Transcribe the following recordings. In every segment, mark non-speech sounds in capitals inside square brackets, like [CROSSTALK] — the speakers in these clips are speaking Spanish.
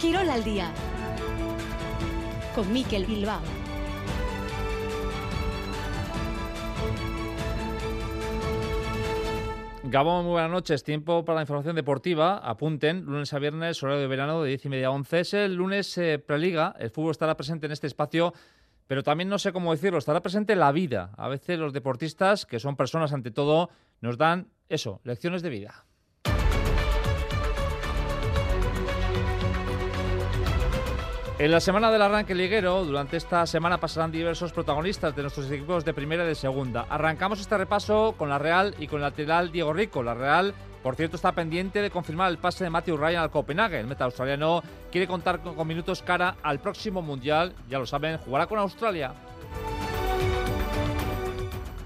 Quirol al día con Miquel Bilbao. Gabón, muy buenas noches. Tiempo para la información deportiva. Apunten, lunes a viernes, horario de verano de 10 y media a 11. Es el lunes eh, preliga. El fútbol estará presente en este espacio, pero también no sé cómo decirlo, estará presente la vida. A veces los deportistas, que son personas ante todo, nos dan eso, lecciones de vida. En la semana del arranque liguero, durante esta semana pasarán diversos protagonistas de nuestros equipos de primera y de segunda. Arrancamos este repaso con la Real y con el lateral Diego Rico. La Real, por cierto, está pendiente de confirmar el pase de Matthew Ryan al Copenhague. El meta australiano quiere contar con minutos cara al próximo Mundial. Ya lo saben, jugará con Australia.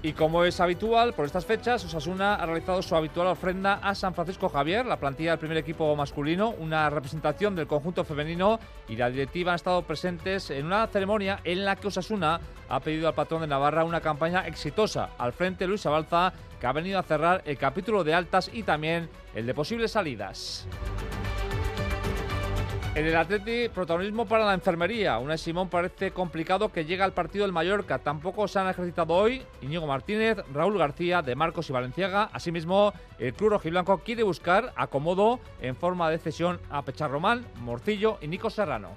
Y como es habitual, por estas fechas, Osasuna ha realizado su habitual ofrenda a San Francisco Javier, la plantilla del primer equipo masculino, una representación del conjunto femenino y la directiva han estado presentes en una ceremonia en la que Osasuna ha pedido al patrón de Navarra una campaña exitosa. Al frente Luis Abalza, que ha venido a cerrar el capítulo de altas y también el de posibles salidas. En el Atleti, protagonismo para la enfermería. Una Simón parece complicado que llegue al partido del Mallorca. Tampoco se han ejercitado hoy Íñigo Martínez, Raúl García, De Marcos y Valenciaga. Asimismo, el club rojiblanco quiere buscar acomodo en forma de cesión a Pecharromán, Morcillo y Nico Serrano.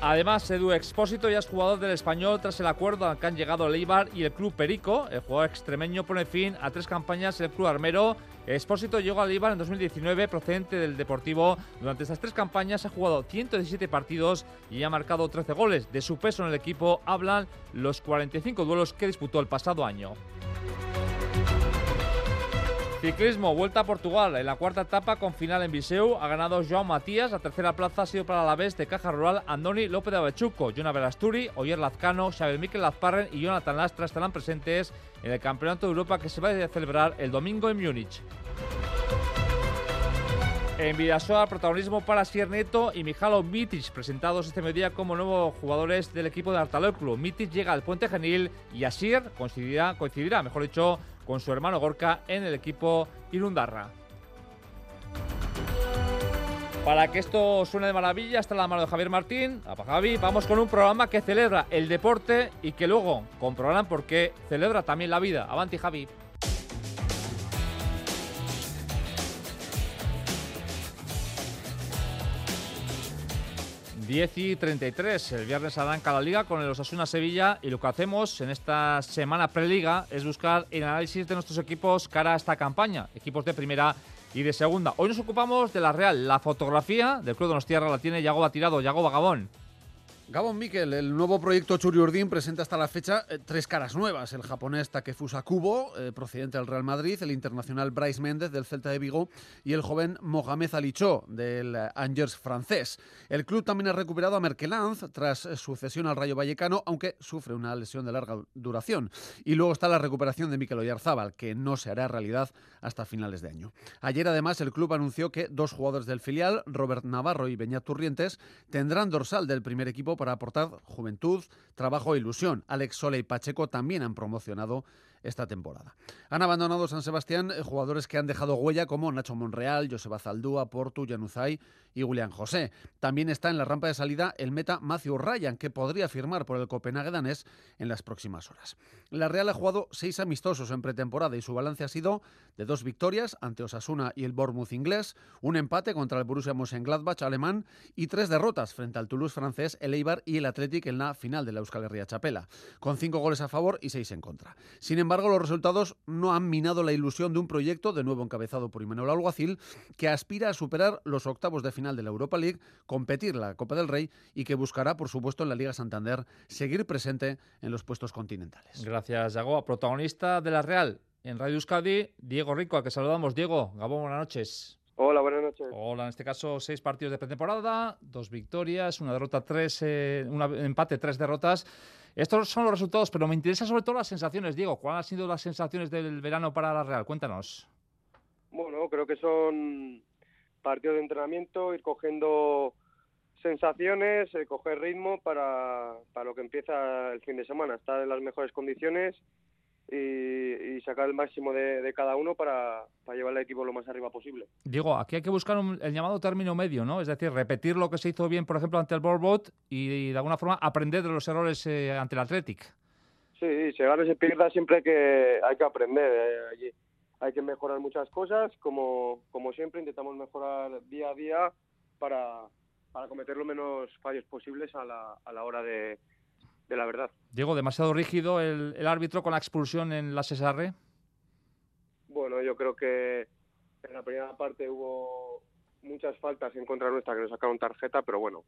Además, Edu Expósito ya es jugador del español tras el acuerdo al que han llegado el y el club Perico. El jugador extremeño pone fin a tres campañas el club armero. Expósito llegó al Eibar en 2019 procedente del Deportivo. Durante estas tres campañas ha jugado 117 partidos y ha marcado 13 goles. De su peso en el equipo hablan los 45 duelos que disputó el pasado año. Ciclismo, vuelta a Portugal. En la cuarta etapa con final en Viseu ha ganado João Matías. La tercera plaza ha sido para la vez de Caja Rural Andoni López de Avechuco, Jonah Verasturi, Oyer Lazcano, Xavier Miquel Lazparren y Jonathan Lastra estarán presentes en el Campeonato de Europa que se va a celebrar el domingo en Múnich. En Vidasoa, protagonismo para Sier Neto y Mijalo Mitic, presentados este mediodía como nuevos jugadores del equipo de Artaloclo. Mitic llega al Puente Genil y Asier coincidirá, coincidirá, mejor dicho, con su hermano Gorka en el equipo Irundarra. Para que esto suene de maravilla, está la mano de Javier Martín. A Javi, vamos con un programa que celebra el deporte y que luego comprobarán por qué celebra también la vida. Avanti, Javi. 10 y 33. El viernes arranca la liga con el Osasuna Sevilla y lo que hacemos en esta semana preliga es buscar el análisis de nuestros equipos cara a esta campaña, equipos de primera y de segunda. Hoy nos ocupamos de la Real. La fotografía del Club de Tierra la tiene Yago Tirado, Yago Vagabón. Gabón Miquel, el nuevo proyecto Churiurdin presenta hasta la fecha eh, tres caras nuevas. El japonés Takefusa Kubo, eh, procedente del Real Madrid, el internacional Bryce Méndez del Celta de Vigo y el joven Mohamed Alicho del eh, Angers francés. El club también ha recuperado a Merkelanz tras su cesión al Rayo Vallecano, aunque sufre una lesión de larga duración. Y luego está la recuperación de Mikel Oyarzábal, que no se hará realidad hasta finales de año. Ayer además el club anunció que dos jugadores del filial, Robert Navarro y Beñat Turrientes, tendrán dorsal del primer equipo para aportar juventud, trabajo e ilusión. Alex Sole y Pacheco también han promocionado esta temporada. Han abandonado San Sebastián eh, jugadores que han dejado huella como Nacho Monreal, Joseba Zaldúa, Portu, Januzaj y William José. También está en la rampa de salida el meta Matthew Ryan, que podría firmar por el Copenhague danés en las próximas horas. La Real ha jugado seis amistosos en pretemporada y su balance ha sido de dos victorias ante Osasuna y el Bournemouth inglés, un empate contra el Borussia Mönchengladbach alemán y tres derrotas frente al Toulouse francés, el Eibar y el Athletic en la final de la Euskal Herria Chapela, con cinco goles a favor y seis en contra. Sin embargo, los resultados no han minado la ilusión de un proyecto, de nuevo encabezado por Imanol Alguacil, que aspira a superar los octavos de final de la Europa League, competir la Copa del Rey y que buscará, por supuesto, en la Liga Santander seguir presente en los puestos continentales. Gracias, Yago. Protagonista de la Real en Radio Euskadi, Diego Rico, a que saludamos. Diego, Gabón, buenas noches. Hola, buenas noches. Hola, en este caso seis partidos de pretemporada, dos victorias, una derrota, tres, eh, un empate, tres derrotas. Estos son los resultados, pero me interesa sobre todo las sensaciones, Diego. ¿Cuáles han sido las sensaciones del verano para la Real? Cuéntanos. Bueno, creo que son partidos de entrenamiento, ir cogiendo sensaciones, eh, coger ritmo para, para lo que empieza el fin de semana. Estar en las mejores condiciones y, sacar el máximo de, cada uno para, llevar el equipo lo más arriba posible. Digo, aquí hay que buscar el llamado término medio, ¿no? Es decir, repetir lo que se hizo bien, por ejemplo, ante el Borbot y, de alguna forma aprender de los errores eh, ante el Athletic. Sí, se gana y se pierda siempre que hay que aprender. Eh, hay que mejorar muchas cosas, como, como siempre intentamos mejorar día a día para, para cometer los menos fallos posibles a la, a la hora de, de la verdad. Diego, ¿demasiado rígido el, el árbitro con la expulsión en la Cesarre? Bueno, yo creo que en la primera parte hubo muchas faltas en contra nuestra que nos sacaron tarjeta, pero bueno,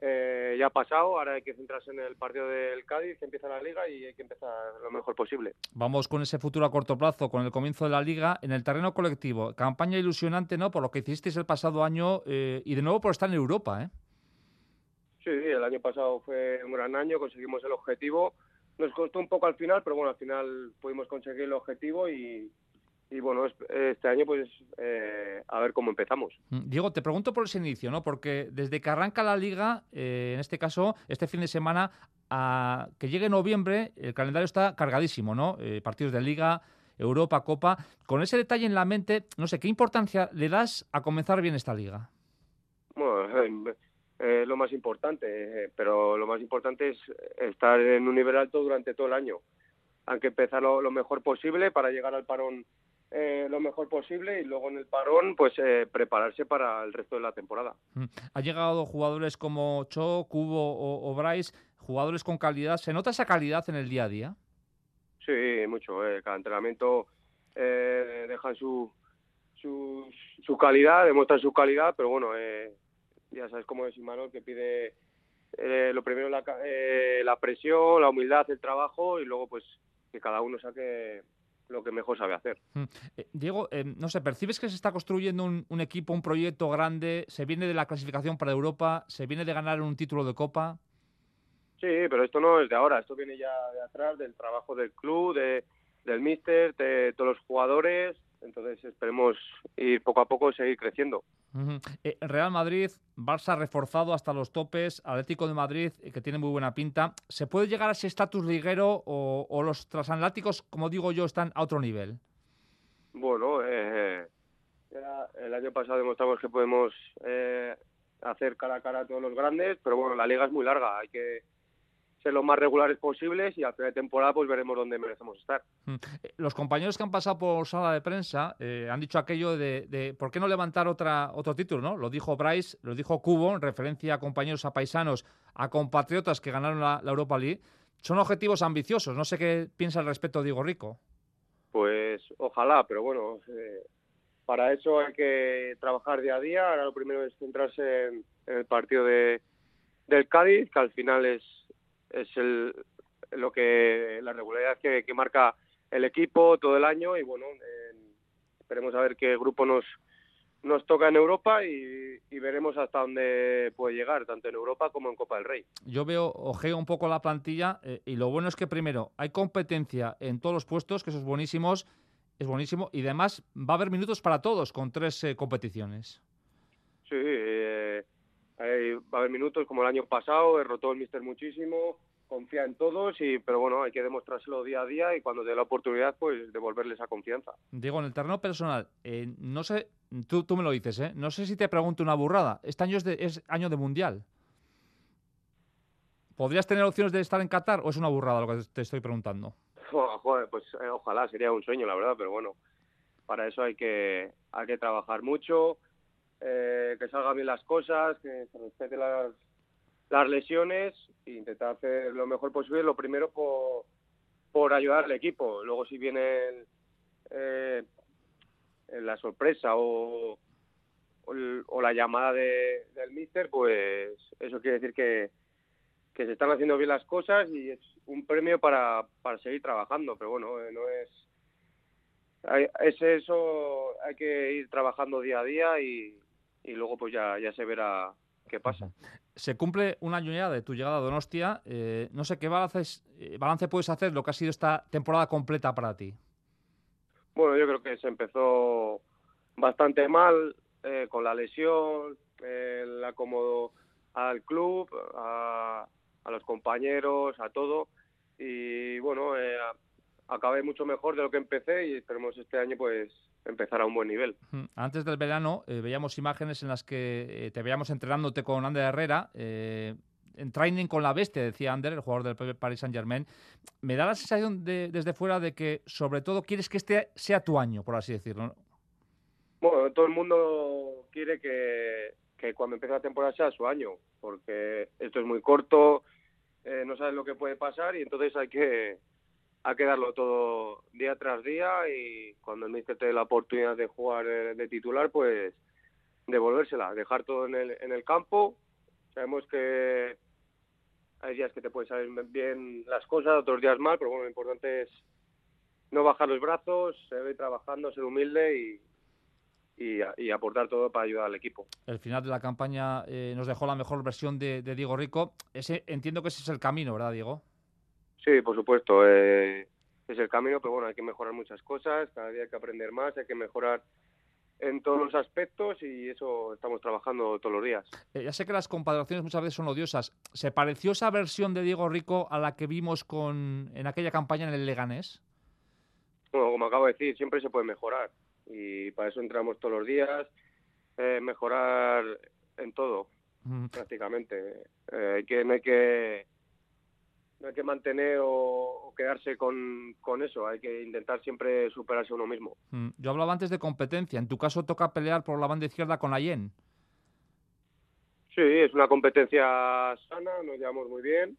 eh, ya ha pasado, ahora hay que centrarse en el partido del Cádiz, que empieza la liga y hay que empezar lo mejor posible. Vamos con ese futuro a corto plazo, con el comienzo de la liga en el terreno colectivo. Campaña ilusionante, ¿no? Por lo que hicisteis el pasado año eh, y de nuevo por estar en Europa, ¿eh? Sí, el año pasado fue un gran año, conseguimos el objetivo. Nos costó un poco al final, pero bueno, al final pudimos conseguir el objetivo y, y bueno, este año pues eh, a ver cómo empezamos. Mm, Diego, te pregunto por ese inicio, ¿no? Porque desde que arranca la liga, eh, en este caso, este fin de semana, a que llegue noviembre, el calendario está cargadísimo, ¿no? Eh, partidos de liga, Europa, Copa. Con ese detalle en la mente, no sé, ¿qué importancia le das a comenzar bien esta liga? Bueno, [LAUGHS] lo más importante, pero lo más importante es estar en un nivel alto durante todo el año. Hay que empezar lo mejor posible para llegar al parón eh, lo mejor posible y luego en el parón pues eh, prepararse para el resto de la temporada. Mm. Ha llegado jugadores como Cho, Cubo o, Bryce, jugadores con calidad. ¿Se nota esa calidad en el día a día? Sí, mucho. Eh. Cada entrenamiento eh, dejan su, su, su, calidad, demuestran su calidad, pero bueno, ya sabes cómo es Imanol que pide lo primero la, la presión, la humildad, el trabajo y luego pues que cada uno saque lo que mejor sabe hacer. Mm. Eh, Diego, eh, no sé, ¿percibes que se está construyendo un, equipo, un proyecto grande? ¿Se viene de la clasificación para Europa? ¿Se viene de ganar un título de Copa? Sí, pero esto no es de ahora, esto viene ya de atrás, del trabajo del club, de, del míster, de todos los jugadores, entonces esperemos ir poco a poco seguir creciendo. Eh, Real Madrid, Barça reforzado hasta los topes, Atlético de Madrid, eh, que tiene muy buena pinta. ¿Se puede llegar a ese estatus liguero o, los transatlánticos, como digo yo, están a otro nivel? Bueno, eh, el año pasado demostramos que podemos hacer cara a cara a todos los grandes, pero bueno, la liga es muy larga, hay que ser lo más regulares posibles y a final de temporada pues veremos dónde merecemos estar. Mm. Eh, los compañeros que han pasado por sala de prensa eh, han dicho aquello de, ¿por qué no levantar otra, otro título? ¿no? Lo dijo Bryce, lo dijo Cubo, en referencia a compañeros, a paisanos, a compatriotas que ganaron la, Europa League. Son objetivos ambiciosos, no sé qué piensa al respecto Diego Rico. Pues ojalá, pero bueno, eh, para eso hay que trabajar día a día. Ahora lo primero es centrarse en, el partido de, del Cádiz, que al final es, es el, lo que la regularidad que, marca el equipo todo el año y bueno esperemos a ver qué grupo nos nos toca en Europa y, veremos hasta dónde puede llegar, tanto en Europa como en Copa del Rey. Yo veo, ojeo un poco la plantilla eh, y lo bueno es que primero hay competencia en todos los puestos, que eso es buenísimos, es buenísimo, y además va a haber minutos para todos con tres eh, competiciones. Sí, eh, va a haber minutos como el año pasado, derrotó el Mister muchísimo, confía en todos, y, pero bueno, hay que demostrárselo día a día y cuando dé la oportunidad, pues devolverle esa confianza. Diego, en el terreno personal, eh, no sé, tú, tú me lo dices, ¿eh? no sé si te pregunto una burrada, este año es, de, es año de Mundial. ¿Podrías tener opciones de estar en Qatar o es una burrada lo que te estoy preguntando? [LAUGHS] pues eh, ojalá, sería un sueño, la verdad, pero bueno, para eso hay que, hay que trabajar mucho, eh, que salgan bien las cosas, que se respeten las, las lesiones e intentar hacer lo mejor posible, lo primero por, por ayudar al equipo. Luego si viene eh, la sorpresa o, o, la llamada de, del míster, pues eso quiere decir que, que se están haciendo bien las cosas y es un premio para, para seguir trabajando, pero bueno, eh, no es es eso, hay que ir trabajando día a día y, y luego pues ya, ya se verá qué pasa. Se cumple un año ya de tu llegada a Donostia. Eh, no sé qué balance, eh, balance puedes hacer lo que ha sido esta temporada completa para ti. Bueno, yo creo que se empezó bastante mal eh, con la lesión, el acomodo al club, a, a, los compañeros, a todo. Y bueno, acabé mucho mejor de lo que empecé y esperemos este año pues empezar a un buen nivel. Antes del verano eh, veíamos imágenes en las que eh, te veíamos entrenándote con Ander Herrera, eh, en training con la bestia, decía Ander, el jugador del Paris Saint Germain. Me da la sensación de, desde fuera de que sobre todo quieres que este sea tu año, por así decirlo. Bueno, todo el mundo quiere que, que cuando empiece la temporada sea su año, porque esto es muy corto, no sabes lo que puede pasar y entonces hay que hay que darlo todo día tras día y cuando el míster te dé la oportunidad de jugar de titular, pues devolvérsela, dejar todo en el, en el campo. Sabemos que hay días que te pueden salir bien las cosas, otros días mal, pero bueno, lo importante es no bajar los brazos, seguir trabajando, ser humilde y, y, aportar todo para ayudar al equipo. El final de la campaña eh, nos dejó la mejor versión de, de Diego Rico. Ese, entiendo que ese es el camino, ¿verdad, Diego? Sí, por supuesto. Eh, es el camino, pero bueno, hay que mejorar muchas cosas, cada día hay que aprender más, hay que mejorar en todos los aspectos y eso estamos trabajando todos los días. Eh, ya sé que las comparaciones muchas veces son odiosas. ¿Se pareció esa versión de Diego Rico a la que vimos con en aquella campaña en el Leganés? Bueno, como acabo de decir, siempre se puede mejorar y para eso entramos todos los días, eh, mejorar en todo, prácticamente. hay que, no hay que no hay que mantener o, quedarse con, eso, hay que intentar siempre superarse uno mismo. Mm, yo hablaba antes de competencia, en tu caso toca pelear por la banda izquierda con Ayen. Sí, es una competencia sana, nos llevamos muy bien,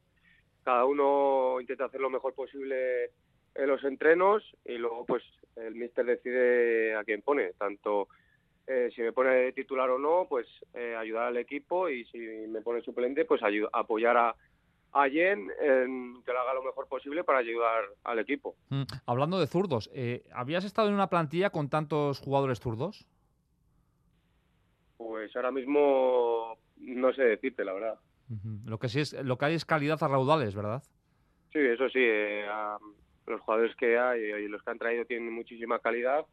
cada uno intenta hacer lo mejor posible en los entrenos y luego pues el míster decide a quién pone, tanto eh, si me pone titular o no, pues eh, ayudar al equipo y si me pone suplente, pues apoyar a, a Jen que lo haga lo mejor posible para ayudar al equipo. Mm, hablando de zurdos, eh, ¿habías estado en una plantilla con tantos jugadores zurdos? Pues ahora mismo no sé decirte, la verdad. Lo que sí es, lo que hay es calidad a raudales, ¿verdad? Sí, eso sí. Eh, los jugadores que hay y los que han traído tienen muchísima calidad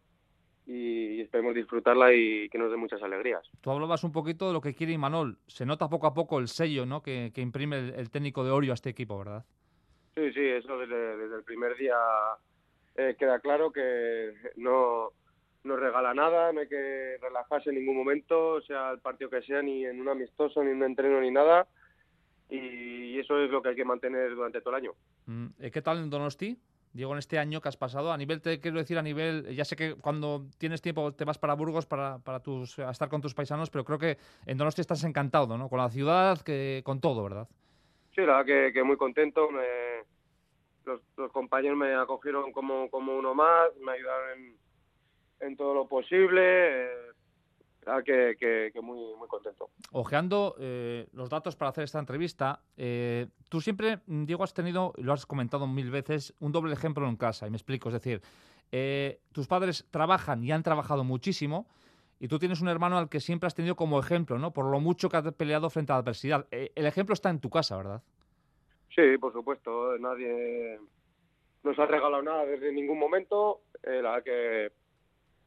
y esperemos disfrutarla y que nos dé muchas alegrías. Tú hablabas un poquito de lo que quiere Imanol. Se nota poco a poco el sello ¿no? que, imprime el, técnico de Orio a este equipo, ¿verdad? Sí, sí, eso desde, el primer día eh, queda claro que no, no regala nada, no hay que relajarse en ningún momento, sea el partido que sea, ni en un amistoso, ni en un entreno, ni nada. Y eso es lo que hay que mantener durante todo el año. Mm, ¿Qué tal en Donosti? Diego, en este año que has pasado, a nivel, te quiero decir, a nivel, ya sé que cuando tienes tiempo te vas para Burgos para, para tus, a estar con tus paisanos, pero creo que en Donosti estás encantado, ¿no? Con la ciudad, que, con todo, ¿verdad? Sí, la verdad que, muy contento. los, compañeros me acogieron como, como uno más, me ayudaron en, en todo lo posible. Eh, que, muy, muy contento. Ojeando eh, los datos para hacer esta entrevista, eh, tú siempre, Diego, has tenido, lo has comentado mil veces, un doble ejemplo en casa, y me explico, es decir, eh, tus padres trabajan y han trabajado muchísimo, y tú tienes un hermano al que siempre has tenido como ejemplo, ¿no? Por lo mucho que has peleado frente a la adversidad. el ejemplo está en tu casa, ¿verdad? Sí, por supuesto. Nadie nos ha regalado nada desde ningún momento. la que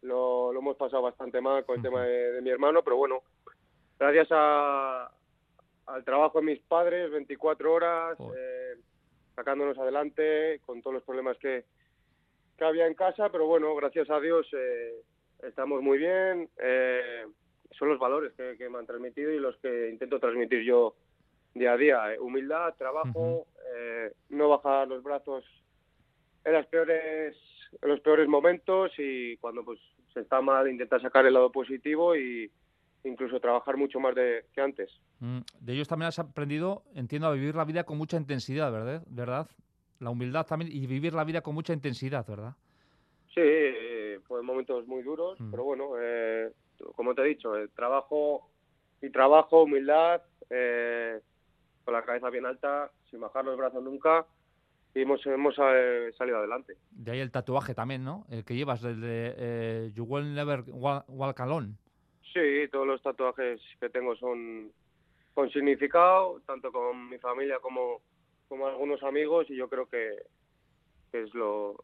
lo, hemos pasado bastante mal con el tema de, mi hermano, pero bueno, gracias a, al trabajo de mis padres, 24 horas, eh, sacándonos adelante con todos los problemas que, que había en casa, pero bueno, gracias a Dios eh, estamos muy bien. Eh, son los valores que, me han transmitido y los que intento transmitir yo día a día. humildad, trabajo, no bajar los brazos en las peores en los peores momentos y cuando pues se está mal intentar sacar el lado positivo y incluso trabajar mucho más de, que antes. Mm, de ellos también has aprendido, entiendo, a vivir la vida con mucha intensidad, ¿verdad? ¿verdad? La humildad también y vivir la vida con mucha intensidad, ¿verdad? Sí, eh, fue momentos muy duros, mm. pero bueno, eh, como te he dicho, el trabajo y trabajo, humildad, eh, con la cabeza bien alta, sin bajar los brazos nunca y hemos, hemos eh, salido adelante. De ahí el tatuaje también, ¿no? El que llevas, el de eh, You Will Never Walk Alone. Sí, todos los tatuajes que tengo son con significado, tanto con mi familia como, como algunos amigos, y yo creo que, es lo,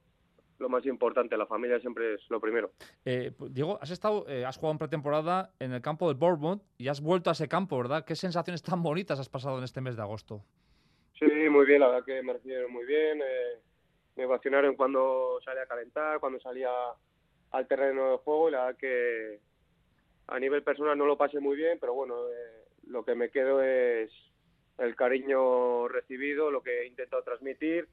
lo más importante. La familia siempre es lo primero. Eh, pues, Diego, has estado, eh, has jugado en pretemporada en el campo del Bournemouth y has vuelto a ese campo, ¿verdad? ¿Qué sensaciones tan bonitas has pasado en este mes de agosto? Sí, muy bien, la verdad que me recibieron muy bien. Eh, me vacionaron cuando salía a calentar, cuando salía al terreno de juego y la verdad que a nivel personal no lo pasé muy bien, pero bueno, eh, lo que me quedo es el cariño recibido, lo que he intentado transmitir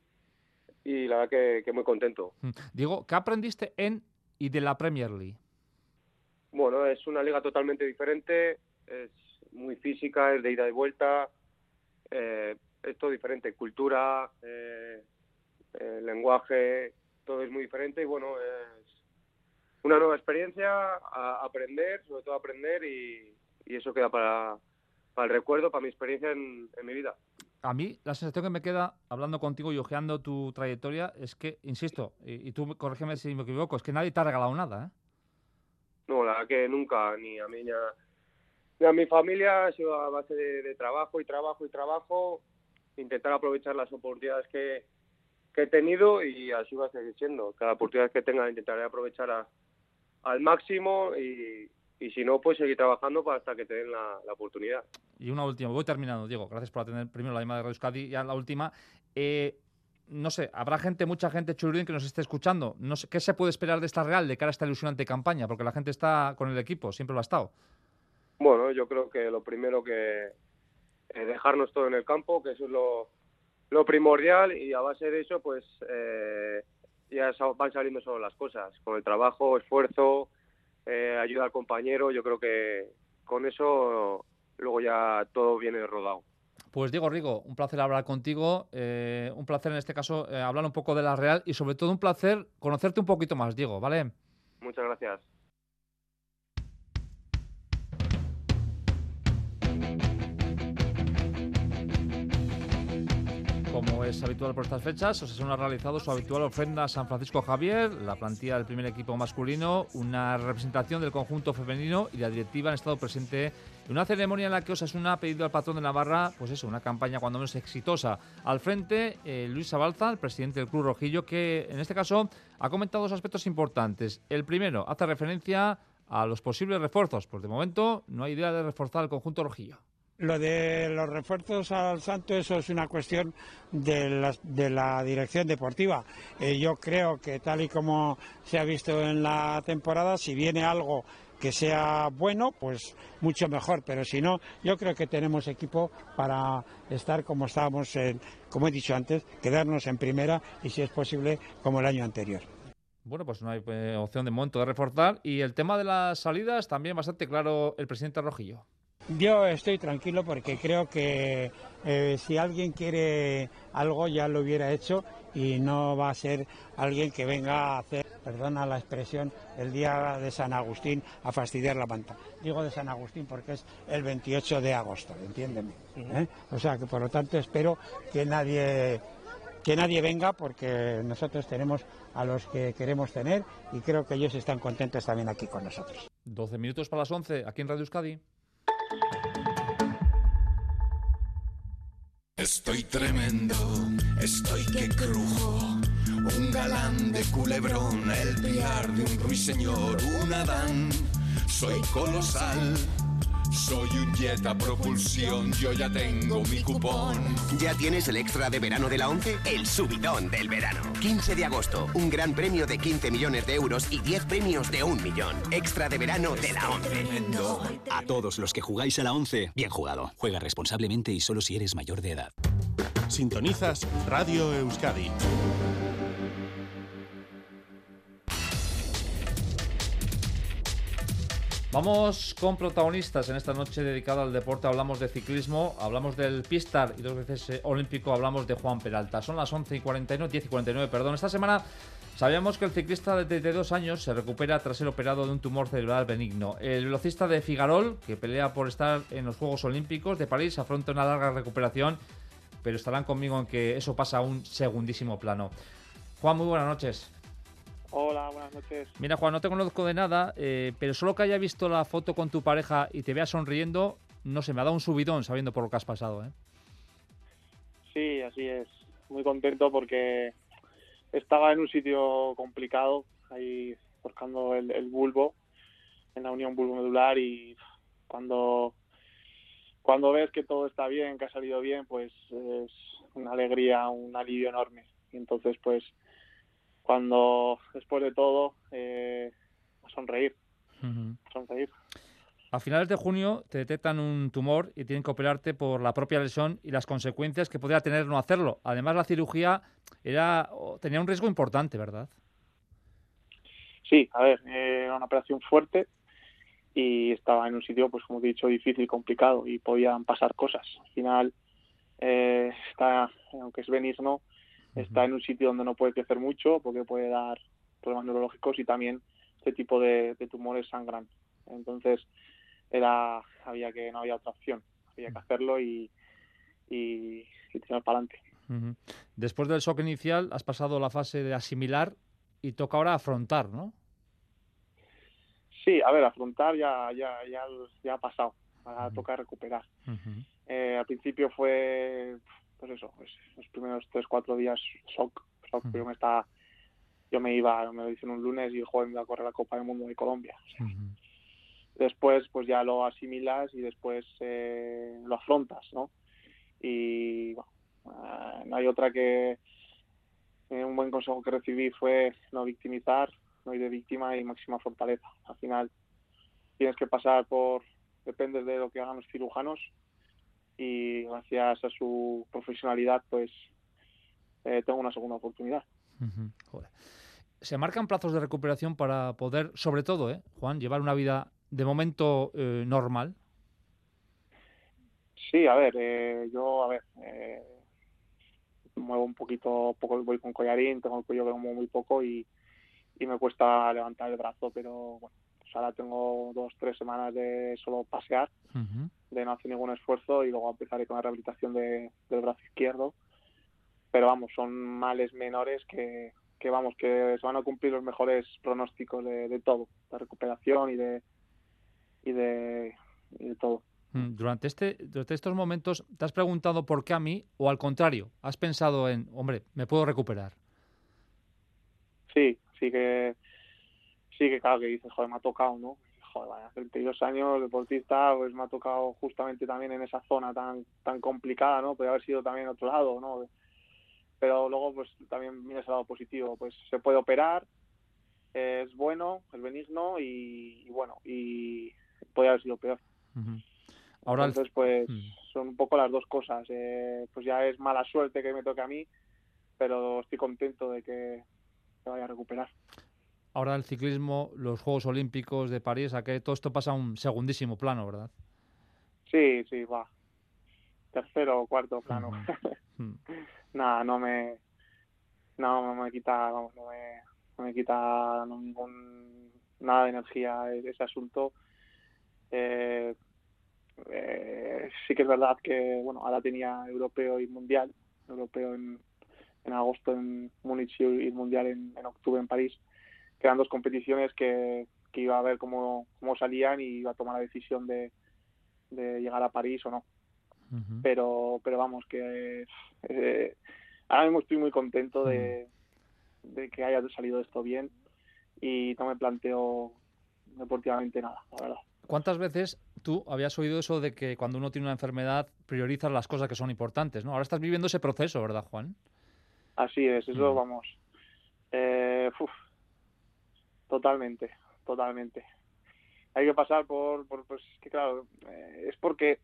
y la verdad que, que muy contento. Mm. Diego, ¿qué aprendiste en y de la Premier League? Bueno, es una liga totalmente diferente, es muy física, es de ida y vuelta, eh, es todo diferente, cultura, eh, eh, lenguaje, todo es muy diferente y bueno, es una nueva experiencia, a aprender, sobre todo aprender y, y eso queda para, para el recuerdo, para mi experiencia en, en mi vida. A mí la sensación que me queda hablando contigo y ojeando tu trayectoria es que, insisto, y, y tú corrígeme si me equivoco, es que nadie te ha regalado nada, ¿eh? No, la verdad que nunca, ni a mí ni a, ni a mi familia, ha sido a base de, de trabajo y trabajo y trabajo, intentar aprovechar las oportunidades que, que he tenido y así va a seguir siendo. Cada oportunidad que tenga intentaré aprovechar a- al máximo y, y si no, pues seguir trabajando para hasta que te den la, la oportunidad. Y una última, voy terminando, Diego. Gracias por atender primero la llamada de Radio Euskadi. Ya la última. Eh, no sé, habrá gente, mucha gente churrín que nos esté escuchando. No sé, ¿Qué se puede esperar de esta Real de cara a esta ilusionante campaña? Porque la gente está con el equipo, siempre lo ha estado. Bueno, yo creo que lo primero que eh, dejarnos todo en el campo, que eso es lo, lo primordial y a base de eso, pues eh, ya van saliendo solo las cosas. Con el trabajo, esfuerzo, eh, ayuda al compañero, yo creo que con eso luego ya todo viene rodado. Pues Diego Rigo, un placer hablar contigo. eh, un placer en este caso eh, hablar un poco de la Real y sobre todo un placer conocerte un poquito más, Diego, ¿vale? Muchas gracias. Como es habitual por estas fechas, Osasuna ha realizado su habitual ofrenda a San Francisco Javier, la plantilla del primer equipo masculino, una representación del conjunto femenino y la directiva han estado presente en una ceremonia en la que Osasuna ha pedido al patrón de Navarra, pues eso, una campaña cuando menos exitosa. Al frente, eh, Luis Sabalza, el presidente del Club Rojillo, que en este caso ha comentado dos aspectos importantes. El primero, hace referencia a los posibles refuerzos, pues de momento no hay idea de reforzar el conjunto rojillo. Lo de los refuerzos al Santo, eso es una cuestión de la, de la dirección deportiva. Eh, yo creo que tal y como se ha visto en la temporada, si viene algo que sea bueno, pues mucho mejor. Pero si no, yo creo que tenemos equipo para estar como estábamos, en, como he dicho antes, quedarnos en primera y si es posible como el año anterior. Bueno, pues no hay eh, opción de momento de reforzar. Y el tema de las salidas también bastante claro el presidente Rojillo. Yo estoy tranquilo porque creo que eh, si alguien quiere algo ya lo hubiera hecho y no va a ser alguien que venga a hacer, perdona la expresión, el día de San Agustín a fastidiar la manta. Digo de San Agustín porque es el 28 de agosto, entiéndeme. ¿eh? O sea que por lo tanto espero que nadie que nadie venga porque nosotros tenemos a los que queremos tener y creo que ellos están contentos también aquí con nosotros. 12 minutos para las 11 aquí en Radio Euskadi. Estoy tremendo, estoy que crujo. Un galán de culebrón, el piar de un ruiseñor, un Adán. Soy colosal, soy un jet a propulsión, yo ya tengo mi cupón. ¿Ya tienes el extra de verano de la 11? El subidón del verano. 15 de agosto, un gran premio de 15 millones de euros y 10 premios de un millón. Extra de verano de la 11. Tremendo. A todos los que jugáis a la 11, bien jugado. Juega responsablemente y solo si eres mayor de edad. Sintonizas Radio Euskadi. Vamos con protagonistas en esta noche dedicada al deporte. Hablamos de ciclismo, hablamos del Pistar y dos veces eh, olímpico hablamos de Juan Peralta. Son las 11 y 49, 10 y 49, perdón. Esta semana sabíamos que el ciclista de 32 años se recupera tras ser operado de un tumor cerebral benigno. El velocista de Figarol, que pelea por estar en los Juegos Olímpicos de París, afronta una larga recuperación, pero estarán conmigo en que eso pasa a un segundísimo plano. Juan, muy buenas noches. Hola, buenas noches. Mira, Juan, no te conozco de nada, eh, pero solo que haya visto la foto con tu pareja y te vea sonriendo, no sé, me ha dado un subidón sabiendo por lo que has pasado, ¿eh? Sí, así es. Muy contento porque estaba en un sitio complicado, ahí el, el bulbo, en la unión bulbo-medular y cuando, cuando ves que todo está bien, que ha salido bien, pues es una alegría, un alivio enorme. Y entonces, pues, cuando después de todo eh, sonreír, sonreír. A finales de junio te detectan un tumor y tienen que operarte por la propia lesión y las consecuencias que podría tener no hacerlo. Además, la cirugía era tenía un riesgo importante, ¿verdad? Sí, a ver, eh, era una operación fuerte y estaba en un sitio, pues como he dicho, difícil, complicado y podían pasar cosas. Al final, eh, está, aunque es benigno, está en un sitio donde no puede crecer mucho porque puede dar problemas neurológicos y también este tipo de, de tumores sangran. Entonces, era había que no había otra opción. Había que hacerlo y, y, tirar para adelante. Después del shock inicial has pasado la fase de asimilar y toca ahora afrontar no sí a ver afrontar ya ya ya, ya ha pasado. Ahora toca recuperar. Eh, al principio fue pues eso pues, los primeros tres cuatro días shock shock yo me estaba yo me iba me lo dicen un lunes y joder me iba a correr la Copa del Mundo de Colombia después pues ya lo asimilas y después eh, lo afrontas, ¿no? Y bueno, eh, no hay otra que eh, un buen consejo que recibí fue no victimizar, no ir de víctima y máxima fortaleza. Al final tienes que pasar por, depende de lo que hagan los cirujanos y gracias a su profesionalidad pues tengo una segunda oportunidad. Se marcan plazos de recuperación para poder, sobre todo, ¿eh, Juan, llevar una vida de momento eh, normal? Sí, a ver, eh, yo, a ver, eh, muevo un poquito, poco voy con collarín, tengo el cuello como muy poco y, y me cuesta levantar el brazo, pero bueno, ahora tengo dos, tres semanas de solo pasear, de no hacer ningún esfuerzo y luego empezaré con la rehabilitación de, del brazo izquierdo. Pero vamos, son males menores que, que vamos, que se van a cumplir los mejores pronósticos de, de todo, de recuperación y de, y de, todo. Mm, durante, este, durante estos momentos, ¿te has preguntado por qué a mí o al contrario? ¿Has pensado en, hombre, me puedo recuperar? Sí, sí que, sí que claro que dices, joder, me ha tocado, ¿no? Joder, vaya, 32 años, deportista, pues me ha tocado justamente también en esa zona tan, tan complicada, ¿no? Podría haber sido también otro lado, ¿no? Pero luego, pues también viene ese lado positivo, pues se puede operar, es bueno, es benigno y bueno, y, podría haber sido peor. Ahora Entonces, pues mm. son un poco las dos cosas. Eh, pues ya es mala suerte que me toque a mí, pero estoy contento de que se vaya a recuperar. Ahora el ciclismo, los Juegos Olímpicos de París, a que todo esto pasa a un segundísimo plano, ¿verdad? Sí, sí, va. Tercero o cuarto plano. Mm. [LAUGHS] Nada, no me, no, me quita, no me, no me quita ningún, nada de energía ese asunto eh, eh, sí que es verdad que bueno ahora tenía europeo y mundial, europeo en, en agosto en Múnich y mundial en, octubre en París, que eran dos competiciones que, que iba a ver cómo, cómo salían y iba a tomar la decisión de, de llegar a París o no. Pero pero vamos que eh, ahora mismo estoy muy contento de, de que haya salido esto bien y no me planteo deportivamente nada, la verdad. ¿Cuántas veces tú habías oído eso de que cuando uno tiene una enfermedad priorizas las cosas que son importantes, ¿no? Ahora estás viviendo ese proceso, ¿verdad, Juan? Así es, eso mm. vamos. Eh, totalmente, totalmente. Hay que pasar por, por pues que claro, eh, es porque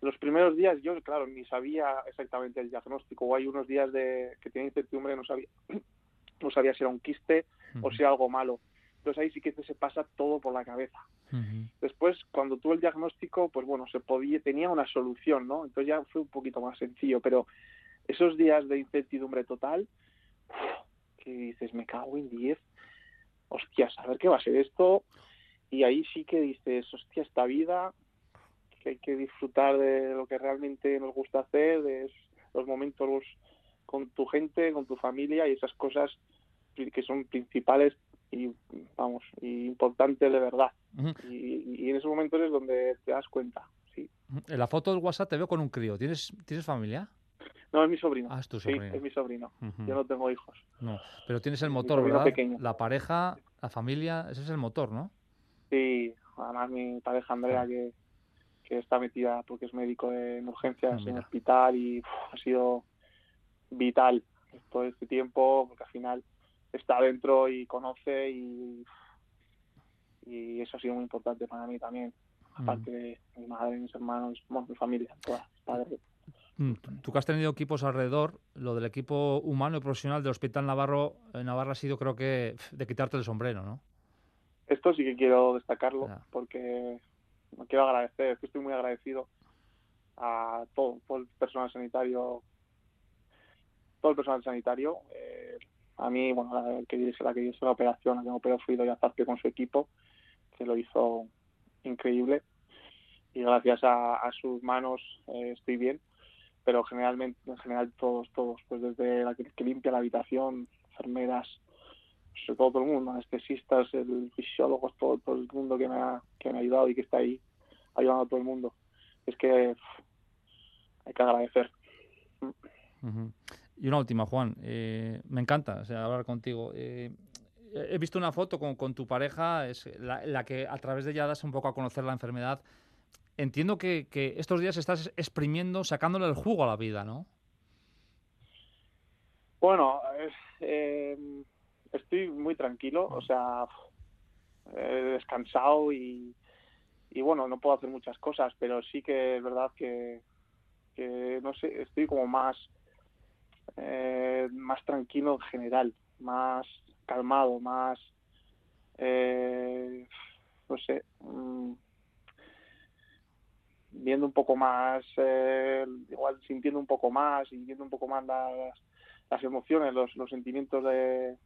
los primeros días yo, claro, ni sabía exactamente el diagnóstico. O hay unos días de que tenía incertidumbre, no sabía, [CLEARS THROAT] no sabía si era un quiste o si era algo malo. Entonces ahí sí que se pasa todo por la cabeza. Después, cuando tuve el diagnóstico, pues bueno, se podía, tenía una solución, ¿no? Entonces ya fue un poquito más sencillo, pero esos días de incertidumbre total, que dices, me cago en 10, hostias, a ver qué va a ser esto, y ahí sí que dices, hostia, esta vida, que hay que disfrutar de lo que realmente nos gusta hacer, de los momentos con tu gente, con tu familia y esas cosas que son principales y vamos importante de verdad. Y, en esos momentos es donde te das cuenta sí. En la foto del WhatsApp te veo con un crío. Tienes tienes familia no es mi sobrino. Ah es tu sobrino. sí, es mi sobrino. Yo no tengo hijos. No pero tienes el motor verdad pequeño. la pareja la familia ese es el motor no sí además mi pareja Andrea que que está metida porque es médico en urgencias ah, en hospital y ha sido vital todo este tiempo porque al final está dentro y conoce y, y eso ha sido muy importante para mí también, aparte de mi madre, mis hermanos, bueno, mi familia, toda, padre. Mm, Tú que has tenido equipos alrededor, lo del equipo humano y profesional del Hospital Navarro, en Navarra ha sido creo que de quitarte el sombrero, ¿no? Esto sí que quiero destacarlo Ya. porque me quiero agradecer, es que estoy muy agradecido a todo, todo el personal sanitario, todo el personal sanitario. eh, a mí, bueno, la que dirige la que hizo la operación, la que me operó fue Idoia con su equipo, que lo hizo increíble. Y gracias a, a sus manos eh, estoy bien. Pero generalmente, en general todos, todos, pues desde la que, limpia la habitación, enfermeras, sobre todo todo el mundo, anestesistas, el fisiólogos, todo, todo el mundo que me, ha, que me ha ayudado y que está ahí ayudando a todo el mundo. Es que hay que agradecer. Y una última, Juan. eh, me encanta o sea, hablar contigo. Eh, he visto una foto con, con tu pareja, es la, la que a través de ella das un poco a conocer la enfermedad. Entiendo que, que estos días estás exprimiendo, sacándole el jugo a la vida, ¿no? Bueno, eh, estoy muy tranquilo, o sea, descansado y, bueno, no puedo hacer muchas cosas, pero sí que es verdad que, no sé, estoy como más, eh, más tranquilo en general, más calmado, más, eh, no sé, viendo un poco más, eh, igual sintiendo un poco más y viendo un poco más las, las emociones, los, los sentimientos de...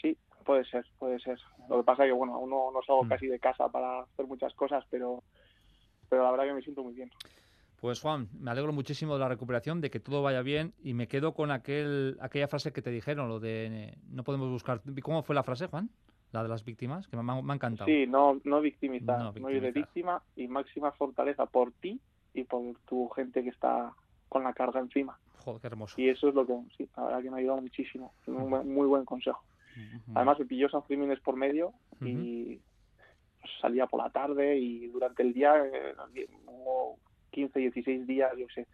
Sí, puede ser, puede ser. Lo que pasa es que, bueno, aún no, no salgo Mm. casi de casa para hacer muchas cosas, pero, pero la verdad que me siento muy bien. Pues Juan, me alegro muchísimo de la recuperación, de que todo vaya bien y me quedo con aquel, aquella frase que te dijeron, lo de no podemos buscar... ¿Cómo fue la frase, Juan? La de las víctimas, que me, ha- me ha encantado. Sí, no, no victimizar, No no, ir de víctima y máxima fortaleza por ti y por tu gente que está con la carga encima. Joder, qué hermoso. Y eso es lo que, sí, la verdad que me ha ayudado muchísimo. Un muy buen consejo. Además me pilló San Fermín por medio y pues, salía por la tarde y durante el día, eh, hubo 15, 16 días, yo sé,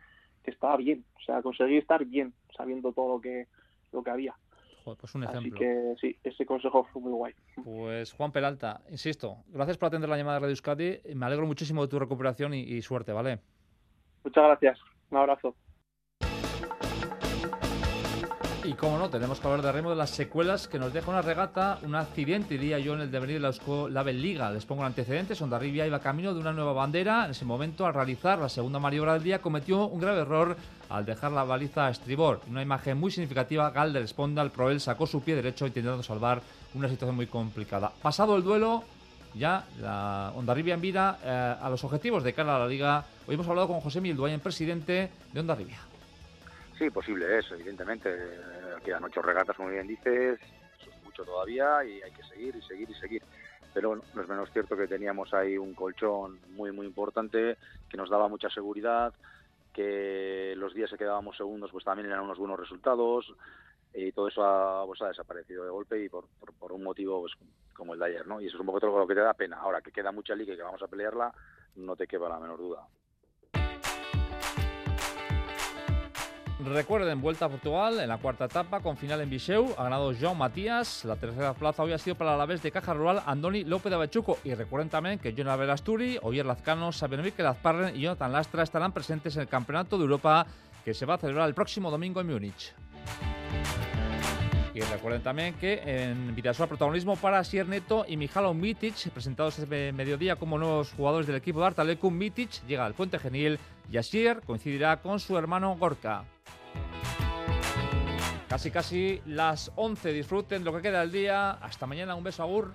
que estaba bien. O sea, conseguí estar bien sabiendo todo lo que, lo que había. Joder, pues un Así ejemplo. que sí, ese consejo fue muy guay. Pues Juan Peralta, insisto, gracias por atender la llamada de Radio Euskadi. Me alegro muchísimo de tu recuperación y, y suerte, ¿vale? Muchas gracias. Un abrazo. Y como no, tenemos que hablar de remo de las secuelas que nos deja una regata, un accidente, diría yo, en el devenir de la Eusko Label Liga. Les pongo el antecedente, Sondarribia iba camino de una nueva bandera. En ese momento, al realizar la segunda maniobra del día, cometió un grave error al dejar la baliza a estribor. Una imagen muy significativa, Galder Sponda, el Proel, sacó su pie derecho intentando salvar una situación muy complicada. Pasado el duelo, ya la Ondarribia en vida eh, a los objetivos de cara a la Liga. Hoy hemos hablado con José Milduayen, presidente de Ondarribia. Sí, posible es, evidentemente. Quedan ocho regatas, como bien dices, eso es mucho todavía y hay que seguir y seguir y seguir. Pero bueno, no es menos cierto que teníamos ahí un colchón muy, muy importante que nos daba mucha seguridad, que los días que quedábamos segundos pues también eran unos buenos resultados y todo eso ha, pues, ha desaparecido de golpe y por, un motivo pues, como el de ayer, ¿no? Y eso es un poco lo que te da pena. Ahora que queda mucha liga y que vamos a pelearla, no te quepa la menor duda. Recuerden, vuelta a Portugal en la cuarta etapa con final en Viseu. Ha ganado João Matías. La tercera plaza hoy ha sido para la vez de Caja Rural Andoni López de Abechuco. Y recuerden también que Jonah Belasturi, Oyer Lazcano, Xavier Miquel Azparren y Jonathan Lastra estarán presentes en el Campeonato de Europa que se va a celebrar el próximo domingo en Múnich. Y recuerden también que en Vidasoa protagonismo para Sier Neto y Mijalo Mitic, presentados este mediodía como nuevos jugadores del equipo de Artalecu. Mitic llega al Puente Genil y Asier coincidirá con su hermano Gorka. Casi casi las 11. Disfruten lo que queda del día. Hasta mañana. Un beso, Agur.